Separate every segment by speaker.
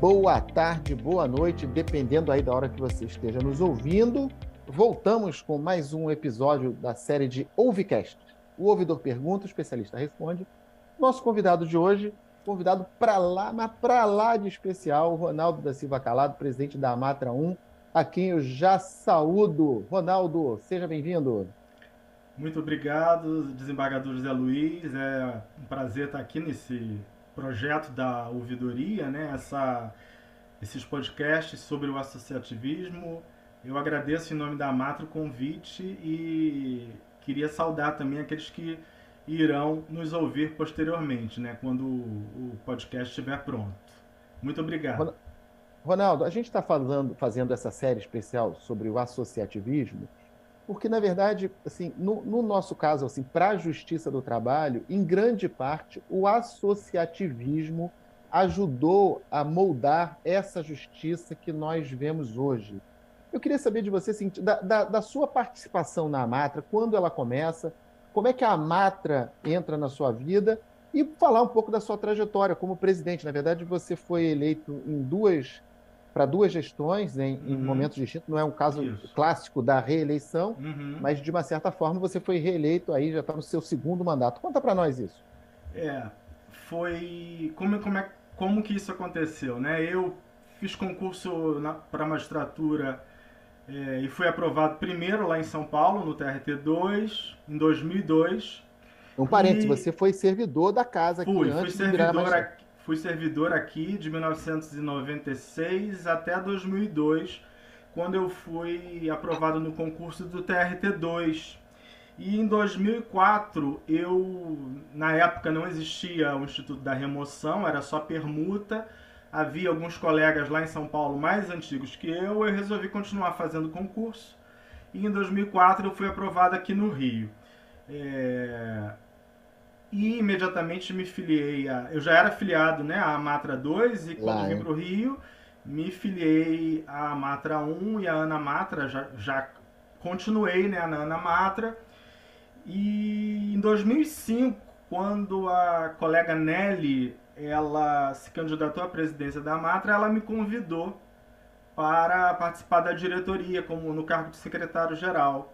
Speaker 1: boa tarde, boa noite, dependendo aí da hora que você esteja nos ouvindo. Voltamos com mais um episódio da série de Ouvecast. O ouvidor pergunta, o especialista responde. Nosso convidado de hoje, convidado para lá, mas para lá de especial, Ronaldo da Silva Calado, presidente da Amatra 1, a quem eu já saúdo. Ronaldo, seja bem-vindo.
Speaker 2: Muito obrigado, desembargador José Luiz. É um prazer estar aqui nesse projeto da ouvidoria, né? Essa, esses podcasts sobre o associativismo. Eu agradeço em nome da Matra o convite e queria saudar também aqueles que irão nos ouvir posteriormente, né? Quando o podcast estiver pronto. Muito obrigado.
Speaker 1: Ronaldo, a gente está fazendo, fazendo essa série especial sobre o associativismo porque na verdade, assim, no, no nosso caso, assim, para a justiça do trabalho, em grande parte, o associativismo ajudou a moldar essa justiça que nós vemos hoje. Eu queria saber de você, assim, da, da, da sua participação na Amatra, quando ela começa, como é que a Amatra entra na sua vida e falar um pouco da sua trajetória como presidente. Na verdade, você foi eleito em duas para duas gestões em, uhum. em, momentos distintos. Não é um caso Isso. clássico da reeleição, uhum. mas de uma certa forma você foi reeleito aí, já está no seu segundo mandato. Conta para nós isso.
Speaker 2: É, foi como como é como que isso aconteceu, né? Eu fiz concurso para magistratura é, e fui aprovado primeiro lá em São Paulo no TRT 2 em 2002.
Speaker 1: Um parênteses, e... você foi servidor da casa
Speaker 2: fui, aqui fui servidor aqui Fui servidor aqui de 1996 até 2002, quando eu fui aprovado no concurso do TRT2. E em 2004, eu, na época não existia o Instituto da Remoção, era só permuta. Havia alguns colegas lá em São Paulo mais antigos que eu, eu resolvi continuar fazendo concurso. E em 2004 eu fui aprovado aqui no Rio. É e imediatamente me filiei a. Eu já era filiado né, à Matra 2 e quando Lá, vim para o Rio, me filiei à Matra 1 e à Ana Matra, já, já continuei né, na Ana Matra. E em 2005, quando a colega Nelly ela se candidatou à presidência da Matra, ela me convidou para participar da diretoria, como no cargo de secretário-geral.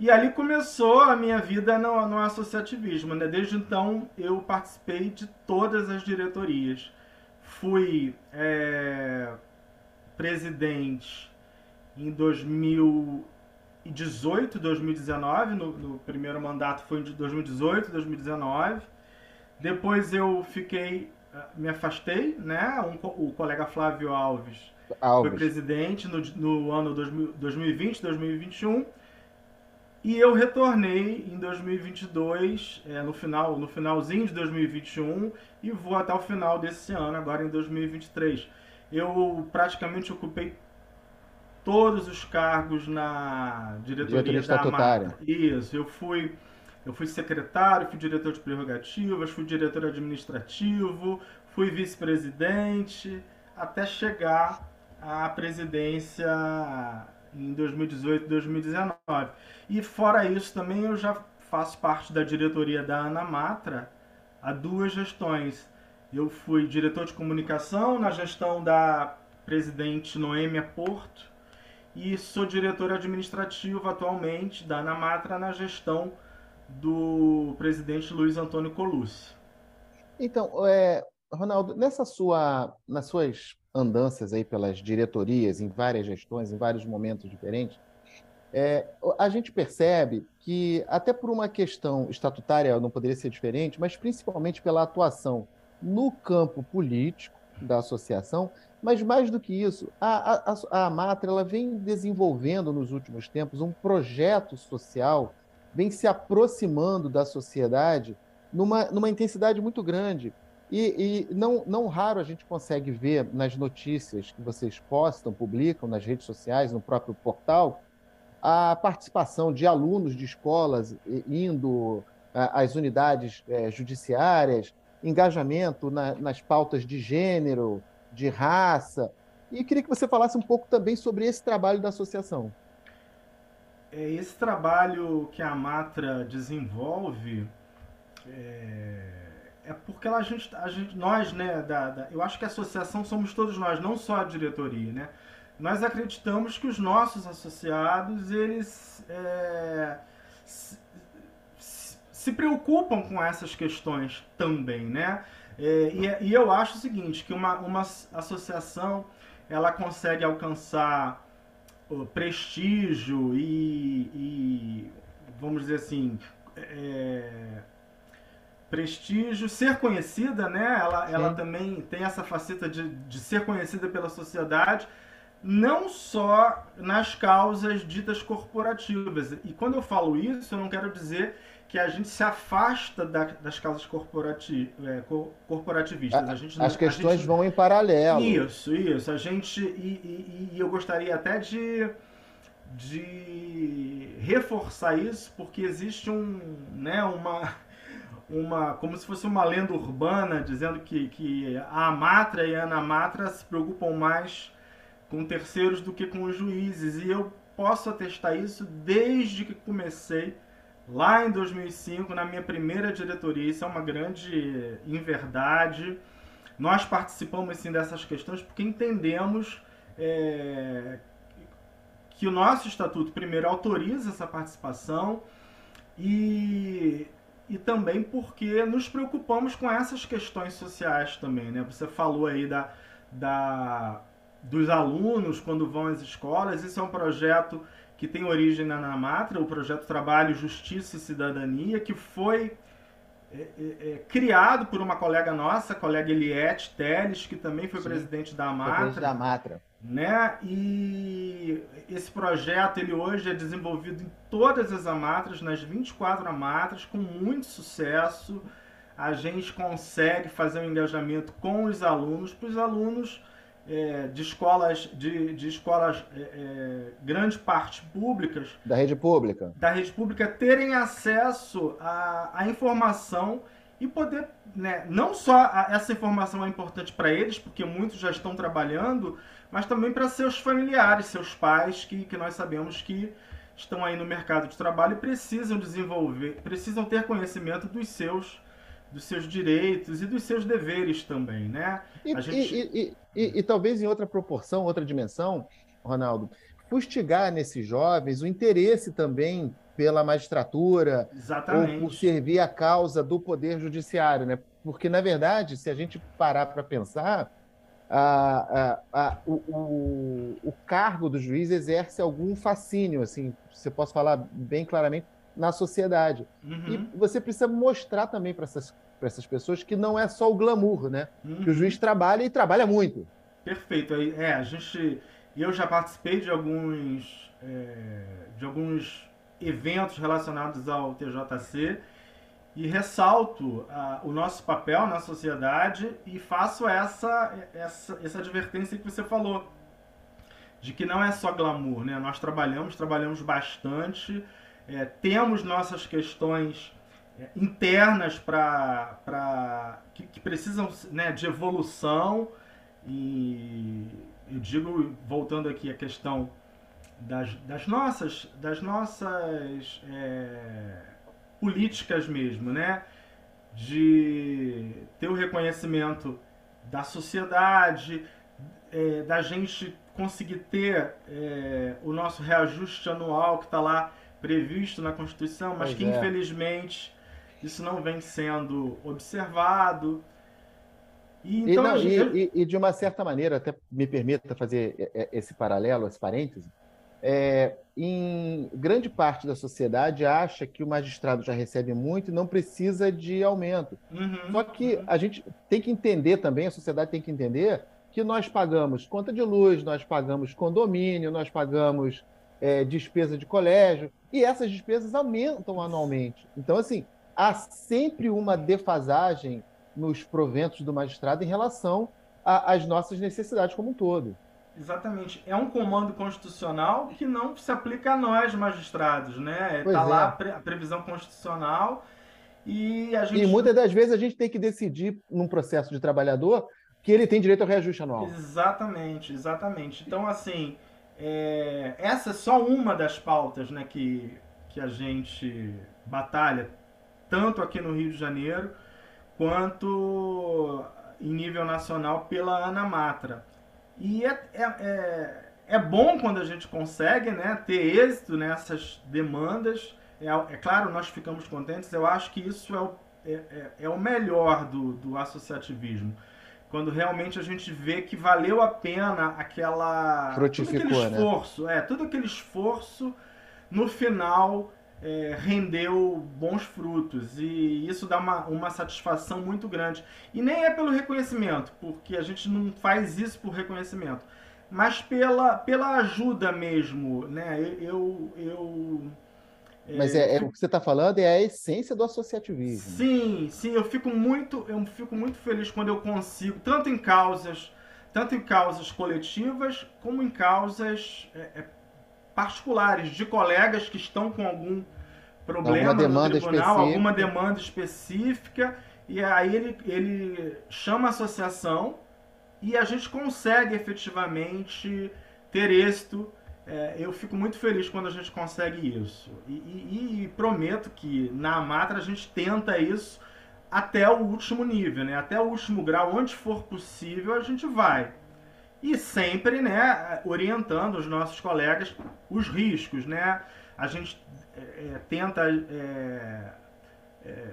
Speaker 2: E ali começou a minha vida no, no associativismo. Né? Desde então eu participei de todas as diretorias. Fui é, presidente em 2018, 2019. No, no, primeiro mandato foi de 2018, 2019. Depois eu fiquei, é, me afastei, né? Um, o colega Flávio Alves, Alves. foi presidente no, no ano 2000, 2020, 2021 e eu retornei em 2022, é, no final, no finalzinho de 2021 e vou até o final desse ano, agora em 2023. Eu praticamente ocupei todos os cargos na diretoria, diretoria da estatutária. Isso, eu fui eu fui secretário, fui diretor de prerrogativas, fui diretor administrativo, fui vice-presidente, até chegar à presidência em 2018 e 2019. E fora isso também eu já faço parte da diretoria da Ana Matra há duas gestões. Eu fui diretor de comunicação na gestão da presidente Noêmia Porto e sou diretor administrativo atualmente da Ana Matra na gestão do presidente Luiz Antônio Colucci.
Speaker 1: Então, é, Ronaldo, nessa sua, nas suas andanças aí pelas diretorias, em várias gestões, em vários momentos diferentes, é, a gente percebe que, até por uma questão estatutária não poderia ser diferente, mas principalmente pela atuação no campo político da associação, mas mais do que isso, a, a, a Matra ela vem desenvolvendo nos últimos tempos um projeto social, vem se aproximando da sociedade numa, numa intensidade muito grande. E, e, não, não raro a gente consegue ver nas notícias que vocês postam, publicam nas redes sociais, no próprio portal, a participação de alunos de escolas indo às unidades é, judiciárias, engajamento na, nas pautas de gênero, de raça. E queria que você falasse um pouco também sobre esse trabalho da associação.
Speaker 2: É, esse trabalho que a Matra desenvolve é é porque a gente, a gente nós, né, da, da, eu acho que a associação somos todos nós, não só a diretoria, né? Nós acreditamos que os nossos associados, eles é, se, se, preocupam com essas questões também, né? É, e, e, eu acho o seguinte, que uma, uma associação, ela consegue alcançar prestígio e, e, vamos dizer assim, é, prestígio, ser conhecida, né? Ela, ela também tem essa faceta de, de ser conhecida pela sociedade, não só nas causas ditas corporativas. E quando eu falo isso, eu não quero dizer que a gente se afasta da, das causas corporati, é, corporativistas. A, gente,
Speaker 1: As questões gente, vão em paralelo.
Speaker 2: Isso, isso. A gente. E, e, e eu gostaria até de de reforçar isso, porque existe um, né, uma, uma, como se fosse uma lenda urbana dizendo que, que a Amatra e a Anamatra se preocupam mais com terceiros do que com os juízes. E eu posso atestar isso desde que comecei lá em 2005, na minha primeira diretoria. Isso é uma grande inverdade. Nós participamos sim dessas questões porque entendemos é, que o nosso estatuto, primeiro, autoriza essa participação e, e também porque nos preocupamos com essas questões sociais também. Né? Você falou aí da, da, dos alunos quando vão às escolas, isso é um projeto que tem origem na Namatra, o projeto Trabalho, Justiça e Cidadania, que foi é, é, é, criado por uma colega nossa, a colega Eliette Teles, que também foi Sim, presidente da Amatra. Presidente
Speaker 1: da Amatra.
Speaker 2: Né? E esse projeto ele hoje é desenvolvido em todas as amatras, nas 24 amatras, com muito sucesso. A gente consegue fazer um engajamento com os alunos, para os alunos é, de escolas, de, de escolas, é, é, grande parte públicas.
Speaker 1: Da rede pública.
Speaker 2: Da rede pública terem acesso à, à informação e poder, né, não só a, essa informação é importante para eles, porque muitos já estão trabalhando, mas também para seus familiares, seus pais, que, que nós sabemos que estão aí no mercado de trabalho e precisam desenvolver, precisam ter conhecimento dos seus dos seus direitos e dos seus deveres também, né?
Speaker 1: E, gente... e, e, e, talvez em outra proporção, outra dimensão, Ronaldo, fustigar nesses jovens o interesse também pela magistratura
Speaker 2: Exatamente.
Speaker 1: ou por servir a causa do poder judiciário, né? Porque na verdade, se a gente parar para pensar, a, a, a, o, o, o, cargo do juiz exerce algum fascínio, assim, você pode falar bem claramente, na sociedade. Uhum. E você precisa mostrar também para essas, essas pessoas que não é só o glamour, né? Uhum. Que o juiz trabalha e trabalha muito.
Speaker 2: Perfeito. É, a gente. Eu já participei de alguns, é, de alguns eventos relacionados ao TJC e ressalto uh, o nosso papel na sociedade e faço essa, essa, essa advertência que você falou, de que não é só glamour, né? Nós trabalhamos, trabalhamos bastante, é, temos nossas questões é, internas para que, que, precisam né, de evolução e eu digo voltando aqui a questão das, das nossas das nossas é, políticas mesmo, né? De ter o reconhecimento da sociedade, é, da gente conseguir ter é, o nosso reajuste anual que está lá previsto na Constituição, mas pois que é. infelizmente isso não vem sendo observado.
Speaker 1: E, então, e, não, gente... e, e, de uma certa maneira, até me permita fazer é, é, esse paralelo, esse parêntese, é, em grande parte da sociedade acha que o magistrado já recebe muito e não precisa de aumento. Uhum, Só que uhum. a gente tem que entender também, a sociedade tem que entender que nós pagamos conta de luz, nós pagamos condomínio, nós pagamos é, despesa de colégio, e essas despesas aumentam anualmente. Então, assim, há sempre uma defasagem nos proventos do magistrado em relação às nossas necessidades como um todo.
Speaker 2: Exatamente. É um comando constitucional que não se aplica a nós, magistrados, né? Está lá é. a previsão constitucional e a gente.
Speaker 1: E muitas das vezes a gente tem que decidir, num processo de trabalhador, que ele tem direito ao reajuste anual.
Speaker 2: Exatamente, exatamente. Então, assim, é... essa é só uma das pautas né, que, que a gente batalha, tanto aqui no Rio de Janeiro quanto em nível nacional pela Ana Matra. E é, é, é, é bom quando a gente consegue né, ter êxito nessas demandas. É, é claro, nós ficamos contentes. Eu acho que isso é o, é, é, é o melhor do, do associativismo quando realmente a gente vê que valeu a pena aquela
Speaker 1: Frutificou,
Speaker 2: aquele
Speaker 1: né?
Speaker 2: esforço, né? é, todo aquele esforço no final é, rendeu bons frutos e isso dá uma, uma satisfação muito grande. E nem é pelo reconhecimento, porque a gente não faz isso por reconhecimento, mas pela, pela ajuda mesmo, né? Eu, eu
Speaker 1: mas é, é, o que você está falando é a essência do associativismo.
Speaker 2: Sim, sim, eu fico muito, eu fico muito feliz quando eu consigo, tanto em causas, tanto em causas coletivas como em causas é, é particulares de colegas que estão com algum problema
Speaker 1: alguma demanda
Speaker 2: no tribunal,
Speaker 1: específica.
Speaker 2: alguma demanda específica, e aí ele, ele chama a associação e a gente consegue efetivamente ter êxito. É, eu fico muito feliz quando a gente consegue isso. E, e, e, prometo que na Amatra a gente tenta isso até o último nível, né? até o último grau, onde for possível, a gente vai e sempre né, orientando os nossos colegas os riscos. Né? A gente é, é, tenta é, é,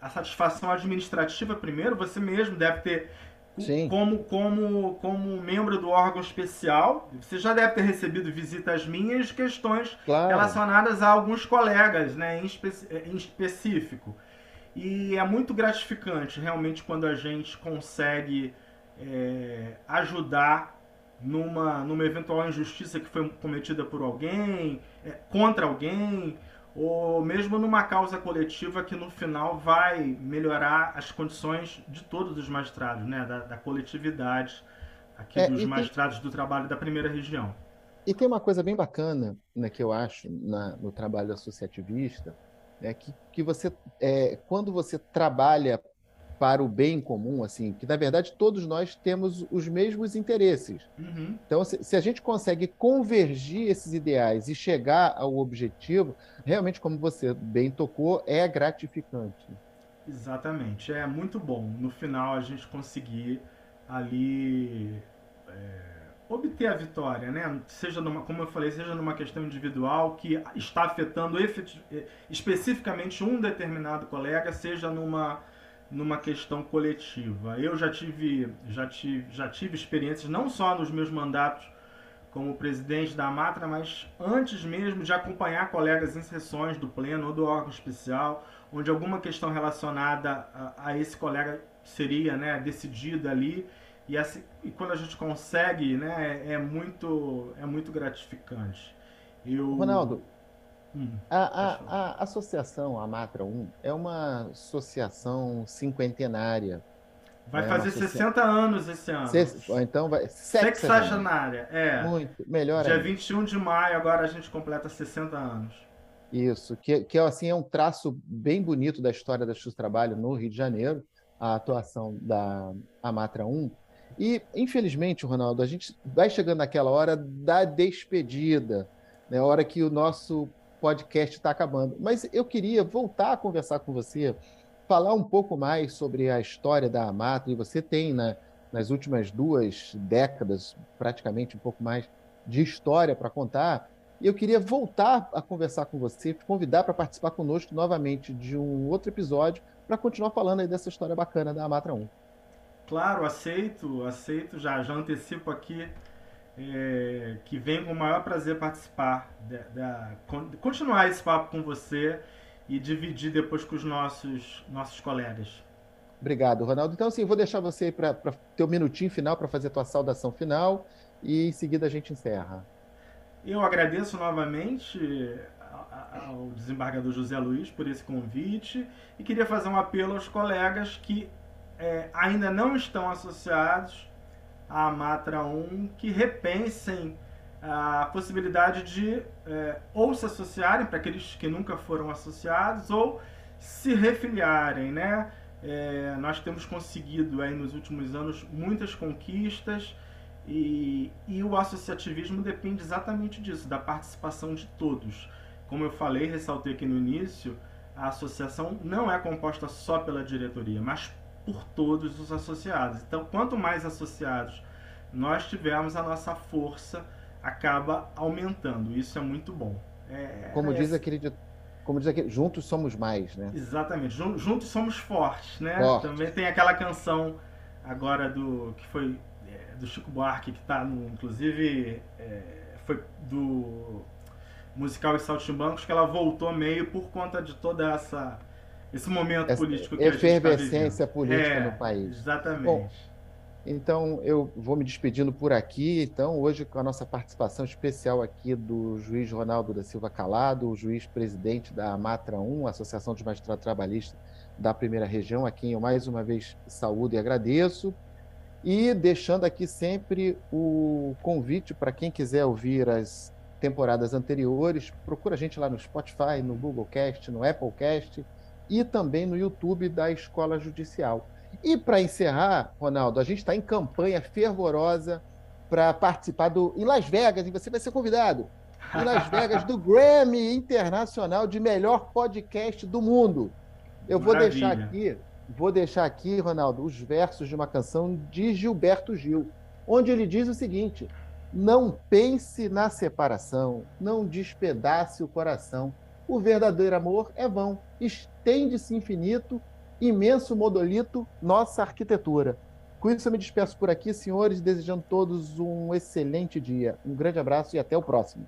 Speaker 2: a satisfação administrativa primeiro, você mesmo deve ter
Speaker 1: Sim.
Speaker 2: Como, como, como membro do órgão especial, você já deve ter recebido visitas minhas questões
Speaker 1: claro.
Speaker 2: relacionadas a alguns colegas né, em, espe em específico. E é muito gratificante realmente quando a gente consegue é, ajudar numa, numa eventual injustiça que foi cometida por alguém, é, contra alguém, ou mesmo numa causa coletiva que no final vai melhorar as condições de todos os magistrados, né? da, da coletividade aqui
Speaker 1: É,
Speaker 2: dos
Speaker 1: e tem-
Speaker 2: magistrados do trabalho da primeira região.
Speaker 1: E tem uma coisa bem bacana, né, que eu acho na- no trabalho associativista, é que, que você, é, quando você trabalha para o bem comum, assim, que na verdade todos nós temos os mesmos interesses.
Speaker 2: Uhum.
Speaker 1: Então, se, se a gente consegue convergir esses ideais e chegar ao objetivo, realmente, como você bem tocou, é gratificante.
Speaker 2: Exatamente, é muito bom no final a gente conseguir ali é, obter a vitória, né? Seja numa, como eu falei, seja numa questão individual que está afetando eh, especificamente um determinado colega, seja numa numa questão coletiva. Eu já tive já tive já tive experiências não só nos meus mandatos como presidente da Matra, mas antes mesmo de acompanhar colegas em sessões do pleno ou do órgão especial, onde alguma questão relacionada a, a esse colega seria né, decidida ali. E, assim, e quando a gente consegue, né, é, é muito, é muito gratificante. Eu,
Speaker 1: Ronaldo,
Speaker 2: Hum,
Speaker 1: a, a- a associação, a Matra 1, é uma associação cinquentenária.
Speaker 2: vai
Speaker 1: é
Speaker 2: fazer
Speaker 1: associa-
Speaker 2: 60 anos esse ano.
Speaker 1: Ou então vai. Sexagenária.
Speaker 2: Sexagenária, é.
Speaker 1: Muito, melhor
Speaker 2: Dia
Speaker 1: ainda.
Speaker 2: 21 de maio, agora a gente completa 60 anos.
Speaker 1: Isso, que, que assim, é um traço bem bonito da história da Justiça do Trabalho no Rio de Janeiro, a atuação da Amatra 1. E, infelizmente, Ronaldo, a gente vai chegando naquela hora da despedida, né, a hora que o nosso podcast está acabando. Mas eu queria voltar a conversar com você, falar um pouco mais sobre a história da Amatra, e você tem, né, nas últimas duas décadas, praticamente um pouco mais de história para contar. E eu queria voltar a conversar com você, te convidar para participar conosco novamente de um outro episódio para continuar falando aí dessa história bacana da Amatra 1.
Speaker 2: Claro, aceito, aceito, já, já antecipo aqui é, que venho com o maior prazer participar, da, da- con- continuar esse papo com você e dividir depois com os nossos, nossos colegas.
Speaker 1: Obrigado, Ronaldo. Então, assim, vou deixar você para ter um minutinho final para fazer a tua saudação final e em seguida a gente encerra.
Speaker 2: Eu agradeço novamente ao desembargador José Luiz por esse convite e queria fazer um apelo aos colegas que é, ainda não estão associados à Matra 1 que repensem a possibilidade de é, ou se associarem para aqueles que nunca foram associados ou se refiliarem, né? É, nós temos conseguido aí nos últimos anos muitas conquistas e, e o associativismo depende exatamente disso, da participação de todos. Como eu falei, ressaltei aqui no início, a associação não é composta só pela diretoria, mas por todos os associados. Então, quanto mais associados nós tivermos, a nossa força acaba aumentando. Isso é muito bom. É,
Speaker 1: como é, diz aquele como diz aqui, juntos somos mais, né?
Speaker 2: Exatamente, juntos somos fortes, né? Forte. Também tem aquela canção agora do que foi é, do Chico Buarque que está no, inclusive é, foi do musical e Saltimbancos que ela voltou meio por conta de toda essa esse momento essa político que
Speaker 1: efervescência a gente tá política
Speaker 2: é,
Speaker 1: no país.
Speaker 2: Exatamente.
Speaker 1: Bom, então eu vou me despedindo por aqui. Então hoje com a nossa participação especial aqui do juiz Ronaldo da Silva Calado, o juiz presidente da Matra 1, Associação de Magistrados Trabalhistas da Primeira Região, a quem eu mais uma vez saúdo e agradeço. E deixando aqui sempre o convite para quem quiser ouvir as temporadas anteriores, procura a gente lá no Spotify, no Google Cast, no Apple Cast e também no YouTube da Escola Judicial. E para encerrar, Ronaldo, a gente está em campanha fervorosa para participar do em Las Vegas, e você vai ser convidado. Em Las Vegas, do Grammy Internacional de melhor podcast do mundo. Eu vou deixar aqui vou deixar aqui, Ronaldo, os versos de uma canção de Gilberto Gil, onde ele diz o seguinte: Não pense na separação, não despedace o coração. O verdadeiro amor é vão, estende-se infinito, imenso modolito, nossa arquitetura. Com isso, eu me despeço por aqui, senhores, desejando todos um excelente dia. Um grande abraço e até o próximo.